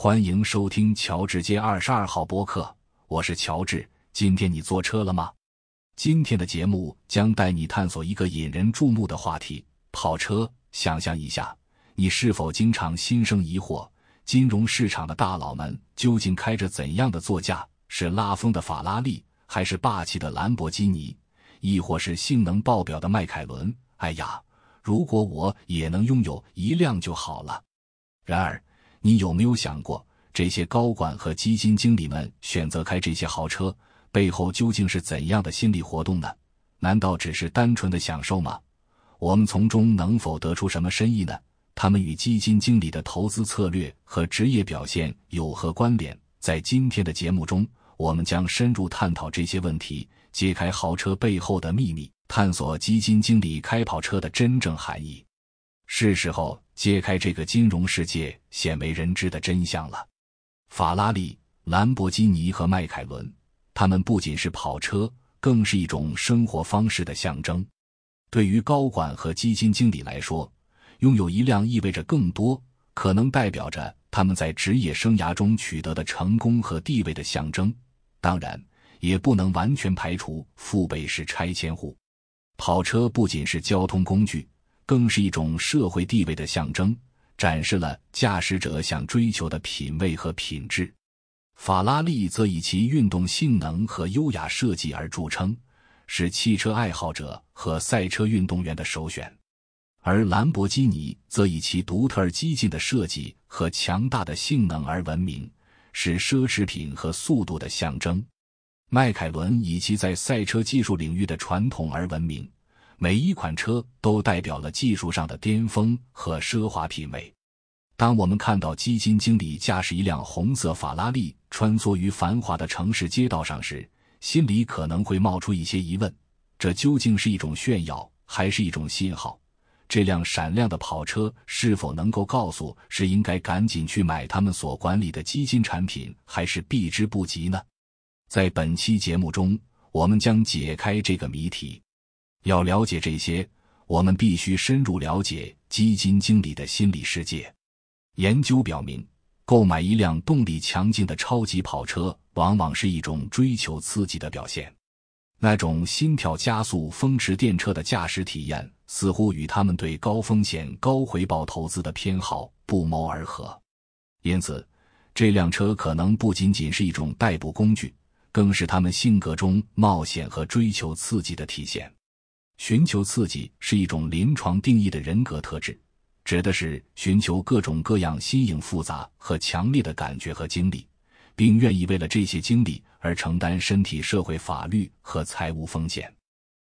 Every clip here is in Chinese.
欢迎收听乔治街二十二号播客，我是乔治。今天你坐车了吗？今天的节目将带你探索一个引人注目的话题——跑车。想象一下，你是否经常心生疑惑：金融市场的大佬们究竟开着怎样的座驾？是拉风的法拉利，还是霸气的兰博基尼，亦或是性能爆表的迈凯伦？哎呀，如果我也能拥有一辆就好了。然而，你有没有想过，这些高管和基金经理们选择开这些豪车背后究竟是怎样的心理活动呢？难道只是单纯的享受吗？我们从中能否得出什么深意呢？他们与基金经理的投资策略和职业表现有何关联？在今天的节目中，我们将深入探讨这些问题，揭开豪车背后的秘密，探索基金经理开跑车的真正含义。是时候揭开这个金融世界鲜为人知的真相了。法拉利、兰博基尼和迈凯伦，他们不仅是跑车，更是一种生活方式的象征。对于高管和基金经理来说，拥有一辆意味着更多，可能代表着他们在职业生涯中取得的成功和地位的象征。当然，也不能完全排除父辈是拆迁户。跑车不仅是交通工具。更是一种社会地位的象征，展示了驾驶者想追求的品味和品质。法拉利则以其运动性能和优雅设计而著称，是汽车爱好者和赛车运动员的首选；而兰博基尼则以其独特而激进的设计和强大的性能而闻名，是奢侈品和速度的象征。迈凯伦以其在赛车技术领域的传统而闻名。每一款车都代表了技术上的巅峰和奢华品味。当我们看到基金经理驾驶一辆红色法拉利穿梭于繁华的城市街道上时，心里可能会冒出一些疑问：这究竟是一种炫耀，还是一种信号？这辆闪亮的跑车是否能够告诉是应该赶紧去买他们所管理的基金产品，还是避之不及呢？在本期节目中，我们将解开这个谜题。要了解这些，我们必须深入了解基金经理的心理世界。研究表明，购买一辆动力强劲的超级跑车，往往是一种追求刺激的表现。那种心跳加速、风驰电掣的驾驶体验，似乎与他们对高风险高回报投资的偏好不谋而合。因此，这辆车可能不仅仅是一种代步工具，更是他们性格中冒险和追求刺激的体现。寻求刺激是一种临床定义的人格特质，指的是寻求各种各样新颖、复杂和强烈的感觉和经历，并愿意为了这些经历而承担身体、社会、法律和财务风险。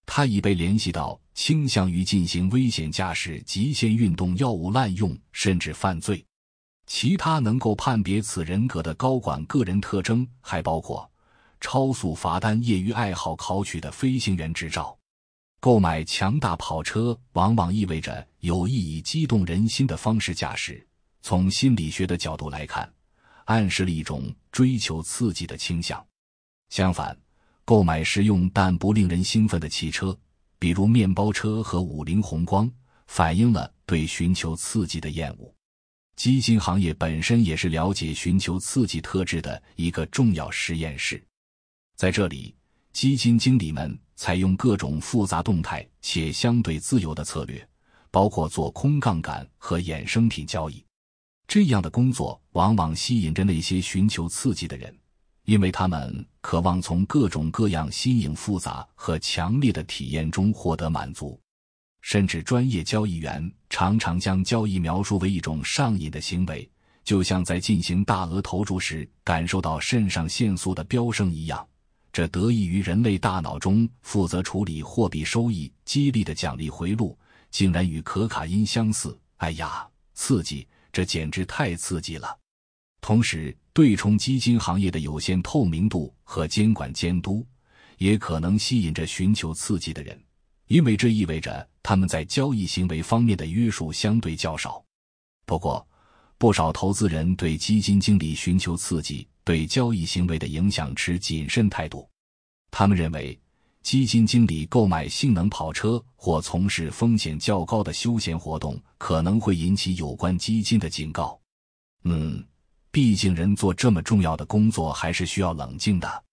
它已被联系到倾向于进行危险驾驶、极限运动、药物滥用甚至犯罪。其他能够判别此人格的高管个人特征还包括超速罚单、业余爱好、考取的飞行员执照。购买强大跑车往往意味着有意以激动人心的方式驾驶。从心理学的角度来看，暗示了一种追求刺激的倾向。相反，购买实用但不令人兴奋的汽车，比如面包车和五菱宏光，反映了对寻求刺激的厌恶。基金行业本身也是了解寻求刺激特质的一个重要实验室。在这里，基金经理们。采用各种复杂、动态且相对自由的策略，包括做空杠杆和衍生品交易。这样的工作往往吸引着那些寻求刺激的人，因为他们渴望从各种各样新颖、复杂和强烈的体验中获得满足。甚至专业交易员常常将交易描述为一种上瘾的行为，就像在进行大额投注时感受到肾上腺素的飙升一样。这得益于人类大脑中负责处理货币收益激励的奖励回路，竟然与可卡因相似。哎呀，刺激！这简直太刺激了。同时，对冲基金行业的有限透明度和监管监督，也可能吸引着寻求刺激的人，因为这意味着他们在交易行为方面的约束相对较少。不过，不少投资人对基金经理寻求刺激。对交易行为的影响持谨慎态度，他们认为基金经理购买性能跑车或从事风险较高的休闲活动可能会引起有关基金的警告。嗯，毕竟人做这么重要的工作还是需要冷静的。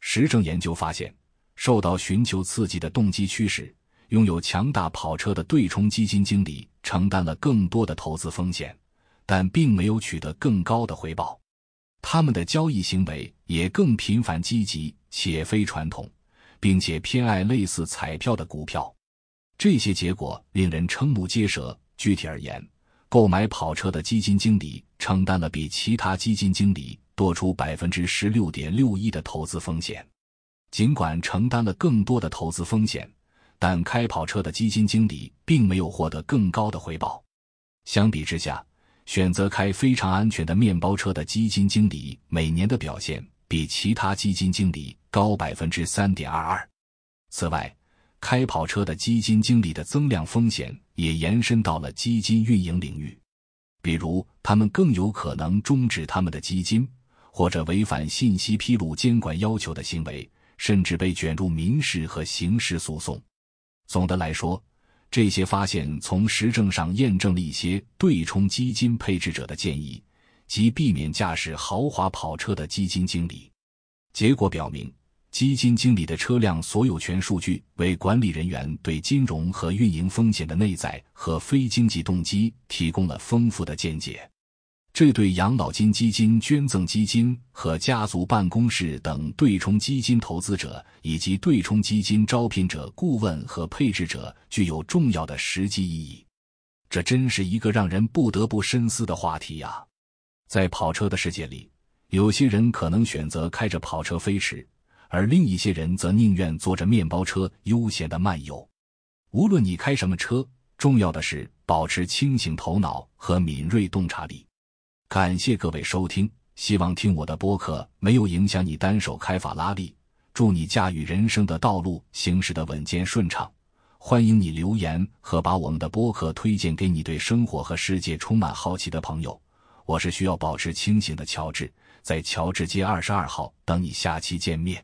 实证研究发现，受到寻求刺激的动机驱使，拥有强大跑车的对冲基金经理承担了更多的投资风险，但并没有取得更高的回报。他们的交易行为也更频繁、积极且非传统，并且偏爱类似彩票的股票。这些结果令人瞠目结舌。具体而言，购买跑车的基金经理承担了比其他基金经理多出百分之十六点六一的投资风险。尽管承担了更多的投资风险，但开跑车的基金经理并没有获得更高的回报。相比之下，选择开非常安全的面包车的基金经理每年的表现比其他基金经理高百分之三点二二。此外，开跑车的基金经理的增量风险也延伸到了基金运营领域，比如他们更有可能终止他们的基金，或者违反信息披露监管要求的行为，甚至被卷入民事和刑事诉讼。总的来说，这些发现从实证上验证了一些对冲基金配置者的建议，即避免驾驶豪华跑车的基金经理。结果表明。基金经理的车辆所有权数据为管理人员对金融和运营风险的内在和非经济动机提供了丰富的见解，这对养老金基金、捐赠基金和家族办公室等对冲基金投资者以及对冲基金招聘者、顾问和配置者具有重要的实际意义。这真是一个让人不得不深思的话题呀！在跑车的世界里，有些人可能选择开着跑车飞驰。而另一些人则宁愿坐着面包车悠闲的漫游。无论你开什么车，重要的是保持清醒头脑和敏锐洞察力。感谢各位收听，希望听我的播客没有影响你单手开法拉利。祝你驾驭人生的道路行驶的稳健顺畅。欢迎你留言和把我们的播客推荐给你对生活和世界充满好奇的朋友。我是需要保持清醒的乔治，在乔治街二十二号等你下期见面。